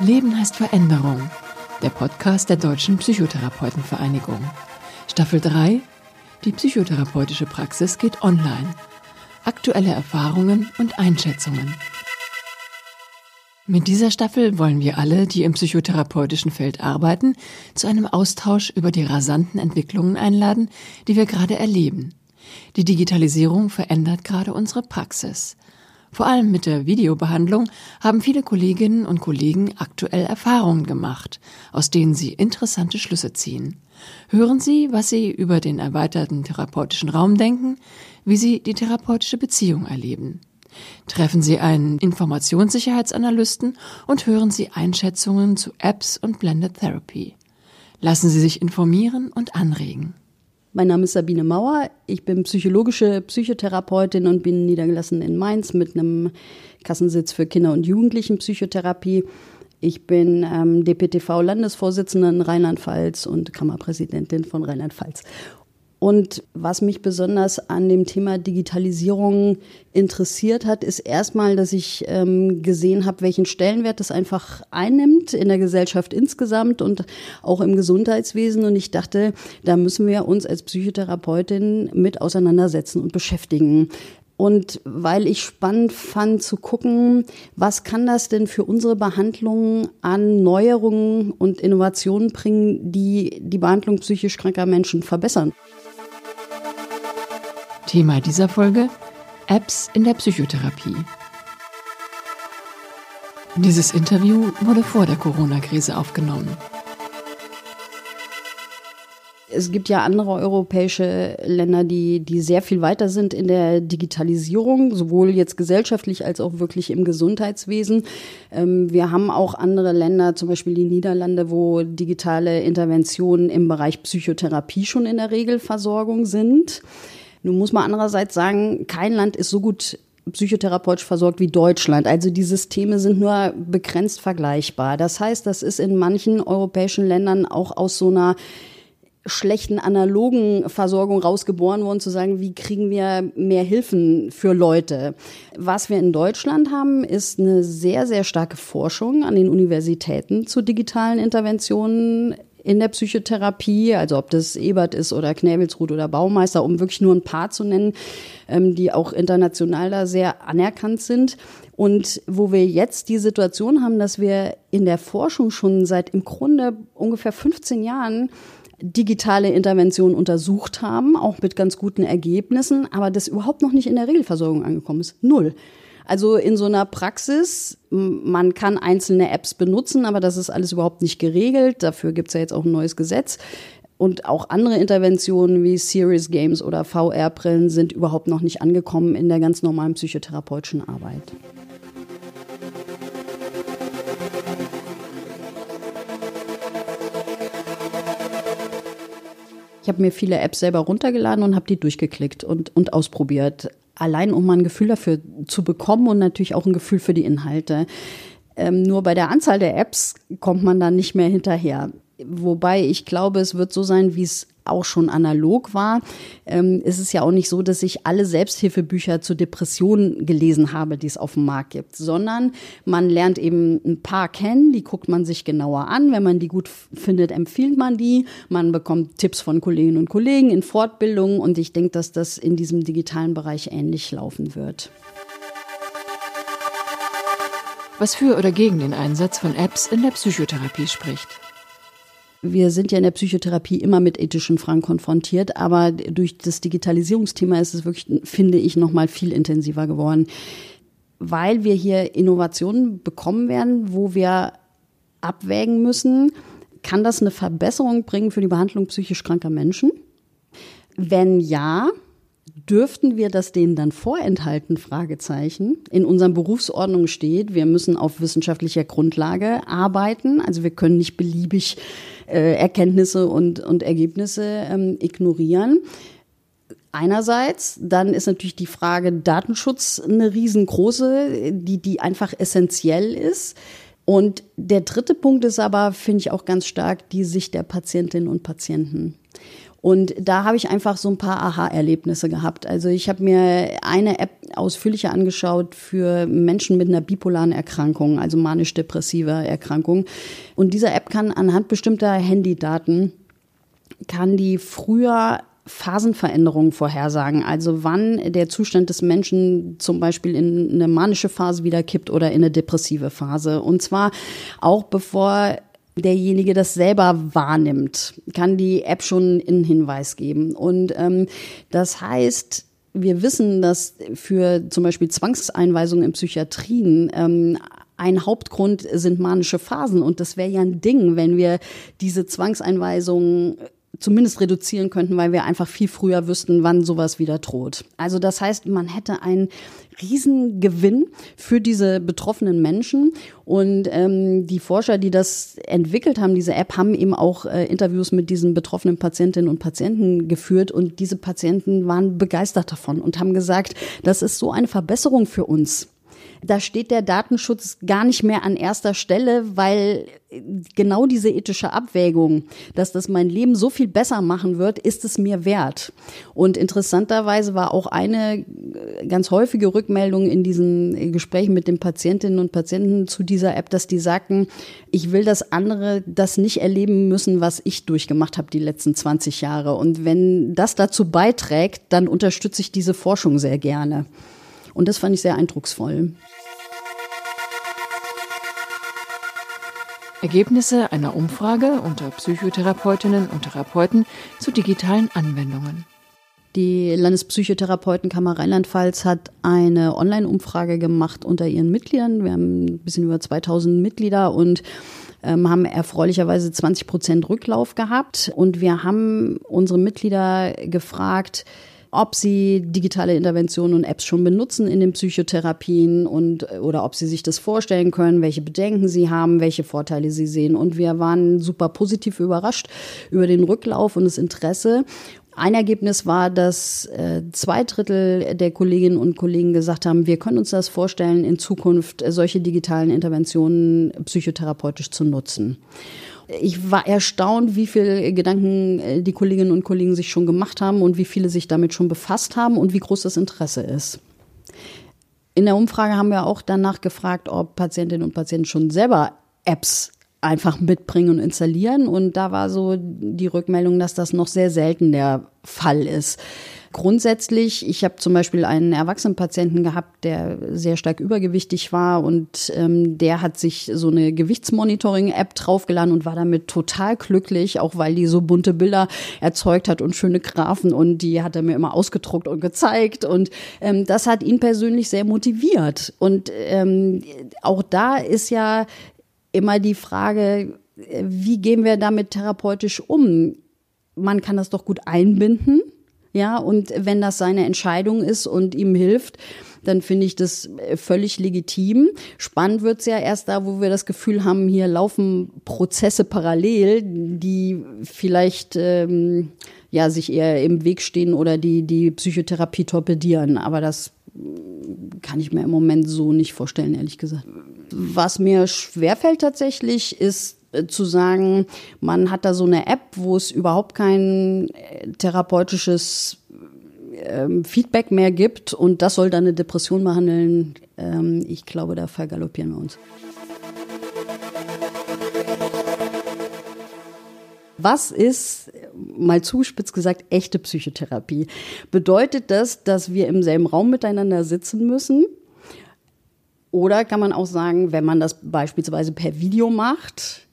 Leben heißt Veränderung. Der Podcast der Deutschen Psychotherapeutenvereinigung. Staffel 3. Die psychotherapeutische Praxis geht online. Aktuelle Erfahrungen und Einschätzungen. Mit dieser Staffel wollen wir alle, die im psychotherapeutischen Feld arbeiten, zu einem Austausch über die rasanten Entwicklungen einladen, die wir gerade erleben. Die Digitalisierung verändert gerade unsere Praxis. Vor allem mit der Videobehandlung haben viele Kolleginnen und Kollegen aktuell Erfahrungen gemacht, aus denen sie interessante Schlüsse ziehen. Hören Sie, was Sie über den erweiterten therapeutischen Raum denken, wie Sie die therapeutische Beziehung erleben. Treffen Sie einen Informationssicherheitsanalysten und hören Sie Einschätzungen zu Apps und Blended Therapy. Lassen Sie sich informieren und anregen. Mein Name ist Sabine Mauer. Ich bin psychologische Psychotherapeutin und bin niedergelassen in Mainz mit einem Kassensitz für Kinder- und Jugendlichenpsychotherapie. Ich bin ähm, DPTV-Landesvorsitzende in Rheinland-Pfalz und Kammerpräsidentin von Rheinland-Pfalz. Und was mich besonders an dem Thema Digitalisierung interessiert hat, ist erstmal, dass ich ähm, gesehen habe, welchen Stellenwert das einfach einnimmt in der Gesellschaft insgesamt und auch im Gesundheitswesen. Und ich dachte, da müssen wir uns als Psychotherapeutin mit auseinandersetzen und beschäftigen. Und weil ich spannend fand zu gucken, was kann das denn für unsere Behandlung an Neuerungen und Innovationen bringen, die die Behandlung psychisch kranker Menschen verbessern. Thema dieser Folge Apps in der Psychotherapie. Dieses Interview wurde vor der Corona-Krise aufgenommen. Es gibt ja andere europäische Länder, die, die sehr viel weiter sind in der Digitalisierung, sowohl jetzt gesellschaftlich als auch wirklich im Gesundheitswesen. Ähm, wir haben auch andere Länder, zum Beispiel die Niederlande, wo digitale Interventionen im Bereich Psychotherapie schon in der Regelversorgung sind. Nun muss man andererseits sagen, kein Land ist so gut psychotherapeutisch versorgt wie Deutschland. Also die Systeme sind nur begrenzt vergleichbar. Das heißt, das ist in manchen europäischen Ländern auch aus so einer schlechten analogen Versorgung rausgeboren worden, zu sagen, wie kriegen wir mehr Hilfen für Leute. Was wir in Deutschland haben, ist eine sehr, sehr starke Forschung an den Universitäten zu digitalen Interventionen in der Psychotherapie, also ob das Ebert ist oder Knäbelsruth oder Baumeister, um wirklich nur ein paar zu nennen, ähm, die auch international da sehr anerkannt sind. Und wo wir jetzt die Situation haben, dass wir in der Forschung schon seit im Grunde ungefähr 15 Jahren digitale Interventionen untersucht haben, auch mit ganz guten Ergebnissen, aber das überhaupt noch nicht in der Regelversorgung angekommen ist. Null. Also in so einer Praxis, man kann einzelne Apps benutzen, aber das ist alles überhaupt nicht geregelt. Dafür gibt es ja jetzt auch ein neues Gesetz. Und auch andere Interventionen wie Serious Games oder VR-Brillen sind überhaupt noch nicht angekommen in der ganz normalen psychotherapeutischen Arbeit. Ich habe mir viele Apps selber runtergeladen und habe die durchgeklickt und, und ausprobiert. Allein um mal ein Gefühl dafür zu bekommen und natürlich auch ein Gefühl für die Inhalte. Ähm, nur bei der Anzahl der Apps kommt man dann nicht mehr hinterher. Wobei ich glaube, es wird so sein, wie es auch schon analog war. Ähm, ist es ja auch nicht so, dass ich alle Selbsthilfebücher zur Depression gelesen habe, die es auf dem Markt gibt, sondern man lernt eben ein paar kennen, die guckt man sich genauer an. Wenn man die gut findet, empfiehlt man die. Man bekommt Tipps von Kolleginnen und Kollegen in Fortbildungen und ich denke, dass das in diesem digitalen Bereich ähnlich laufen wird. Was für oder gegen den Einsatz von Apps in der Psychotherapie spricht. Wir sind ja in der Psychotherapie immer mit ethischen Fragen konfrontiert, aber durch das Digitalisierungsthema ist es wirklich, finde ich, noch mal viel intensiver geworden, weil wir hier Innovationen bekommen werden, wo wir abwägen müssen, kann das eine Verbesserung bringen für die Behandlung psychisch kranker Menschen? Wenn ja, Dürften wir das denen dann vorenthalten? Fragezeichen. In unseren Berufsordnungen steht, wir müssen auf wissenschaftlicher Grundlage arbeiten. Also wir können nicht beliebig äh, Erkenntnisse und, und Ergebnisse ähm, ignorieren. Einerseits, dann ist natürlich die Frage Datenschutz eine riesengroße, die, die einfach essentiell ist. Und der dritte Punkt ist aber, finde ich auch ganz stark, die Sicht der Patientinnen und Patienten. Und da habe ich einfach so ein paar Aha-Erlebnisse gehabt. Also ich habe mir eine App ausführlicher angeschaut für Menschen mit einer bipolaren Erkrankung, also manisch-depressiver Erkrankung. Und diese App kann anhand bestimmter Handydaten kann die früher Phasenveränderungen vorhersagen, also wann der Zustand des Menschen zum Beispiel in eine manische Phase wieder kippt oder in eine depressive Phase. Und zwar auch bevor derjenige das selber wahrnimmt, kann die App schon einen Hinweis geben. Und ähm, das heißt, wir wissen, dass für zum Beispiel Zwangseinweisungen in Psychiatrien ähm, ein Hauptgrund sind manische Phasen. Und das wäre ja ein Ding, wenn wir diese Zwangseinweisungen zumindest reduzieren könnten, weil wir einfach viel früher wüssten, wann sowas wieder droht. Also das heißt, man hätte einen Riesengewinn für diese betroffenen Menschen. Und ähm, die Forscher, die das entwickelt haben, diese App, haben eben auch äh, Interviews mit diesen betroffenen Patientinnen und Patienten geführt. Und diese Patienten waren begeistert davon und haben gesagt, das ist so eine Verbesserung für uns da steht der Datenschutz gar nicht mehr an erster Stelle, weil genau diese ethische Abwägung, dass das mein Leben so viel besser machen wird, ist es mir wert. Und interessanterweise war auch eine ganz häufige Rückmeldung in diesen Gesprächen mit den Patientinnen und Patienten zu dieser App, dass die sagten, ich will, dass andere das nicht erleben müssen, was ich durchgemacht habe die letzten 20 Jahre. Und wenn das dazu beiträgt, dann unterstütze ich diese Forschung sehr gerne. Und das fand ich sehr eindrucksvoll. Ergebnisse einer Umfrage unter Psychotherapeutinnen und Therapeuten zu digitalen Anwendungen. Die Landespsychotherapeutenkammer Rheinland-Pfalz hat eine Online-Umfrage gemacht unter ihren Mitgliedern. Wir haben ein bisschen über 2000 Mitglieder und ähm, haben erfreulicherweise 20 Prozent Rücklauf gehabt. Und wir haben unsere Mitglieder gefragt, ob sie digitale Interventionen und Apps schon benutzen in den Psychotherapien und oder ob sie sich das vorstellen können, welche Bedenken sie haben, welche Vorteile sie sehen. Und wir waren super positiv überrascht über den Rücklauf und das Interesse. Ein Ergebnis war, dass äh, zwei Drittel der Kolleginnen und Kollegen gesagt haben, wir können uns das vorstellen, in Zukunft solche digitalen Interventionen psychotherapeutisch zu nutzen ich war erstaunt, wie viel Gedanken äh, die Kolleginnen und Kollegen sich schon gemacht haben und wie viele sich damit schon befasst haben und wie groß das Interesse ist. In der Umfrage haben wir auch danach gefragt, ob Patientinnen und Patienten schon selber Apps einfach mitbringen und installieren. Und da war so die Rückmeldung, dass das noch sehr selten der Fall ist. Grundsätzlich, ich habe zum Beispiel einen erwachsenen Patienten gehabt, der sehr stark übergewichtig war und ähm, der hat sich so eine Gewichtsmonitoring-App draufgeladen und war damit total glücklich, auch weil die so bunte Bilder erzeugt hat und schöne Graphen und die hat er mir immer ausgedruckt und gezeigt und ähm, das hat ihn persönlich sehr motiviert und ähm, auch da ist ja immer die Frage, wie gehen wir damit therapeutisch um? Man kann das doch gut einbinden ja, und wenn das seine Entscheidung ist und ihm hilft, dann finde ich das äh, völlig legitim. Spannend wird's ja erst da, wo wir das Gefühl haben, hier laufen Prozesse parallel, die vielleicht ähm, ja sich eher im Weg stehen oder die die Psychotherapie torpedieren. Aber das kann ich mir im Moment so nicht vorstellen, ehrlich gesagt. Was mir schwerfällt tatsächlich, ist zu sagen, man hat da so eine App, wo es überhaupt kein äh, therapeutisches ähm, Feedback mehr gibt und das soll dann eine Depression behandeln. Ähm, ich glaube, da vergaloppieren wir uns. Was ist, mal zuspitzt gesagt, echte Psychotherapie? Bedeutet das, dass wir im selben Raum miteinander sitzen müssen? Oder kann man auch sagen, wenn man das beispielsweise per Video macht,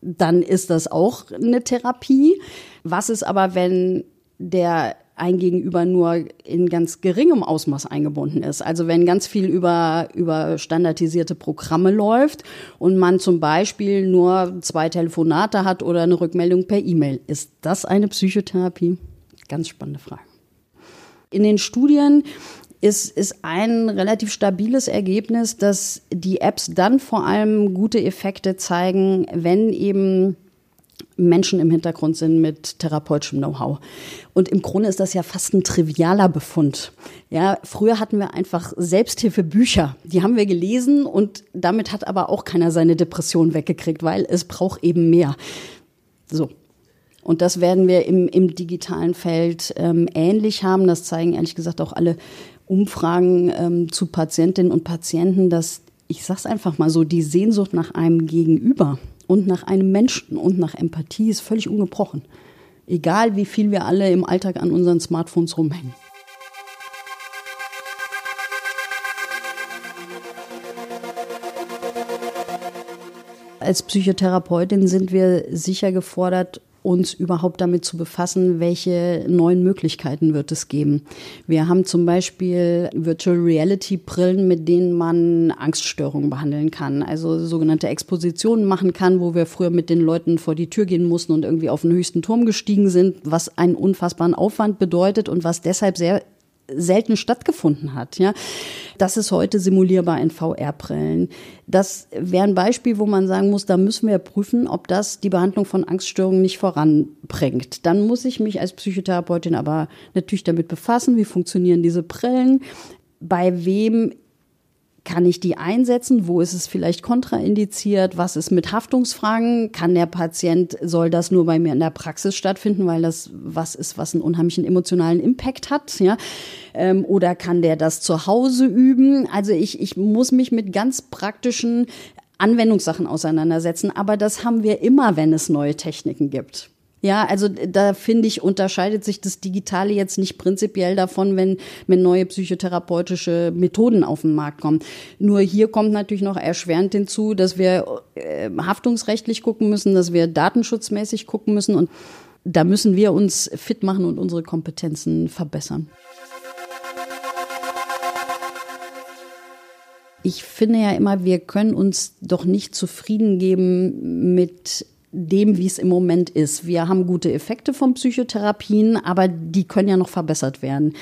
dann ist das auch eine Therapie. Was ist aber, wenn der ein Gegenüber nur in ganz geringem Ausmaß eingebunden ist. Also wenn ganz viel über, über standardisierte Programme läuft und man zum Beispiel nur zwei Telefonate hat oder eine Rückmeldung per E-Mail. Ist das eine Psychotherapie? Ganz spannende Frage. In den Studien ist, ist ein relativ stabiles Ergebnis, dass die Apps dann vor allem gute Effekte zeigen, wenn eben Menschen im Hintergrund sind mit therapeutischem Know-how. Und im Grunde ist das ja fast ein trivialer Befund. Ja, früher hatten wir einfach Selbsthilfebücher. Die haben wir gelesen und damit hat aber auch keiner seine Depression weggekriegt, weil es braucht eben mehr. So. Und das werden wir im, im digitalen Feld ähm, ähnlich haben. Das zeigen ehrlich gesagt auch alle Umfragen ähm, zu Patientinnen und Patienten, dass ich sag's einfach mal so, die Sehnsucht nach einem Gegenüber und nach einem Menschen und nach Empathie ist völlig ungebrochen. Egal wie viel wir alle im Alltag an unseren Smartphones rumhängen. Als Psychotherapeutin sind wir sicher gefordert, uns überhaupt damit zu befassen, welche neuen Möglichkeiten wird es geben. Wir haben zum Beispiel Virtual Reality Brillen, mit denen man Angststörungen behandeln kann, also sogenannte Expositionen machen kann, wo wir früher mit den Leuten vor die Tür gehen mussten und irgendwie auf den höchsten Turm gestiegen sind, was einen unfassbaren Aufwand bedeutet und was deshalb sehr selten stattgefunden hat. Ja, das ist heute simulierbar in VR-Brillen. Das wäre ein Beispiel, wo man sagen muss, da müssen wir prüfen, ob das die Behandlung von Angststörungen nicht voranbringt. Dann muss ich mich als Psychotherapeutin aber natürlich damit befassen, wie funktionieren diese Brillen, bei wem kann ich die einsetzen? Wo ist es vielleicht kontraindiziert? Was ist mit Haftungsfragen? Kann der Patient, soll das nur bei mir in der Praxis stattfinden, weil das was ist, was einen unheimlichen emotionalen Impact hat? Ja? Ähm, oder kann der das zu Hause üben? Also ich, ich muss mich mit ganz praktischen Anwendungssachen auseinandersetzen. Aber das haben wir immer, wenn es neue Techniken gibt. Ja, also da finde ich, unterscheidet sich das Digitale jetzt nicht prinzipiell davon, wenn, wenn neue psychotherapeutische Methoden auf den Markt kommen. Nur hier kommt natürlich noch erschwerend hinzu, dass wir äh, haftungsrechtlich gucken müssen, dass wir datenschutzmäßig gucken müssen und da müssen wir uns fit machen und unsere Kompetenzen verbessern. Ich finde ja immer, wir können uns doch nicht zufrieden geben mit dem, wie es im Moment ist. Wir haben gute Effekte von Psychotherapien, aber die können ja noch verbessert werden.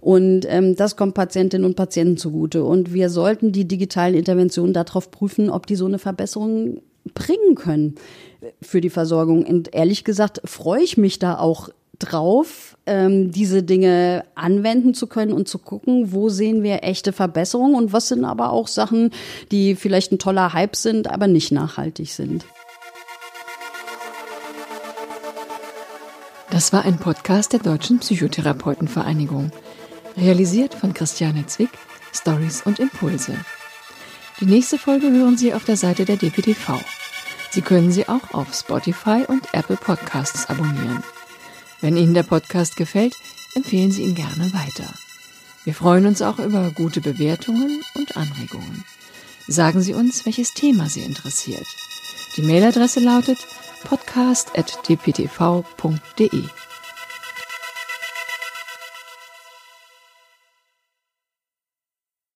Und ähm, das kommt Patientinnen und Patienten zugute. Und wir sollten die digitalen Interventionen darauf prüfen, ob die so eine Verbesserung bringen können für die Versorgung. Und ehrlich gesagt freue ich mich da auch drauf, ähm, diese Dinge anwenden zu können und zu gucken, wo sehen wir echte Verbesserungen und was sind aber auch Sachen, die vielleicht ein toller Hype sind, aber nicht nachhaltig sind. Das war ein Podcast der Deutschen Psychotherapeutenvereinigung. Realisiert von Christiane Zwick, Stories und Impulse. Die nächste Folge hören Sie auf der Seite der DPTV. Sie können sie auch auf Spotify und Apple Podcasts abonnieren. Wenn Ihnen der Podcast gefällt, empfehlen Sie ihn gerne weiter. Wir freuen uns auch über gute Bewertungen und Anregungen. Sagen Sie uns, welches Thema Sie interessiert. Die Mailadresse lautet podcast.dptv.de.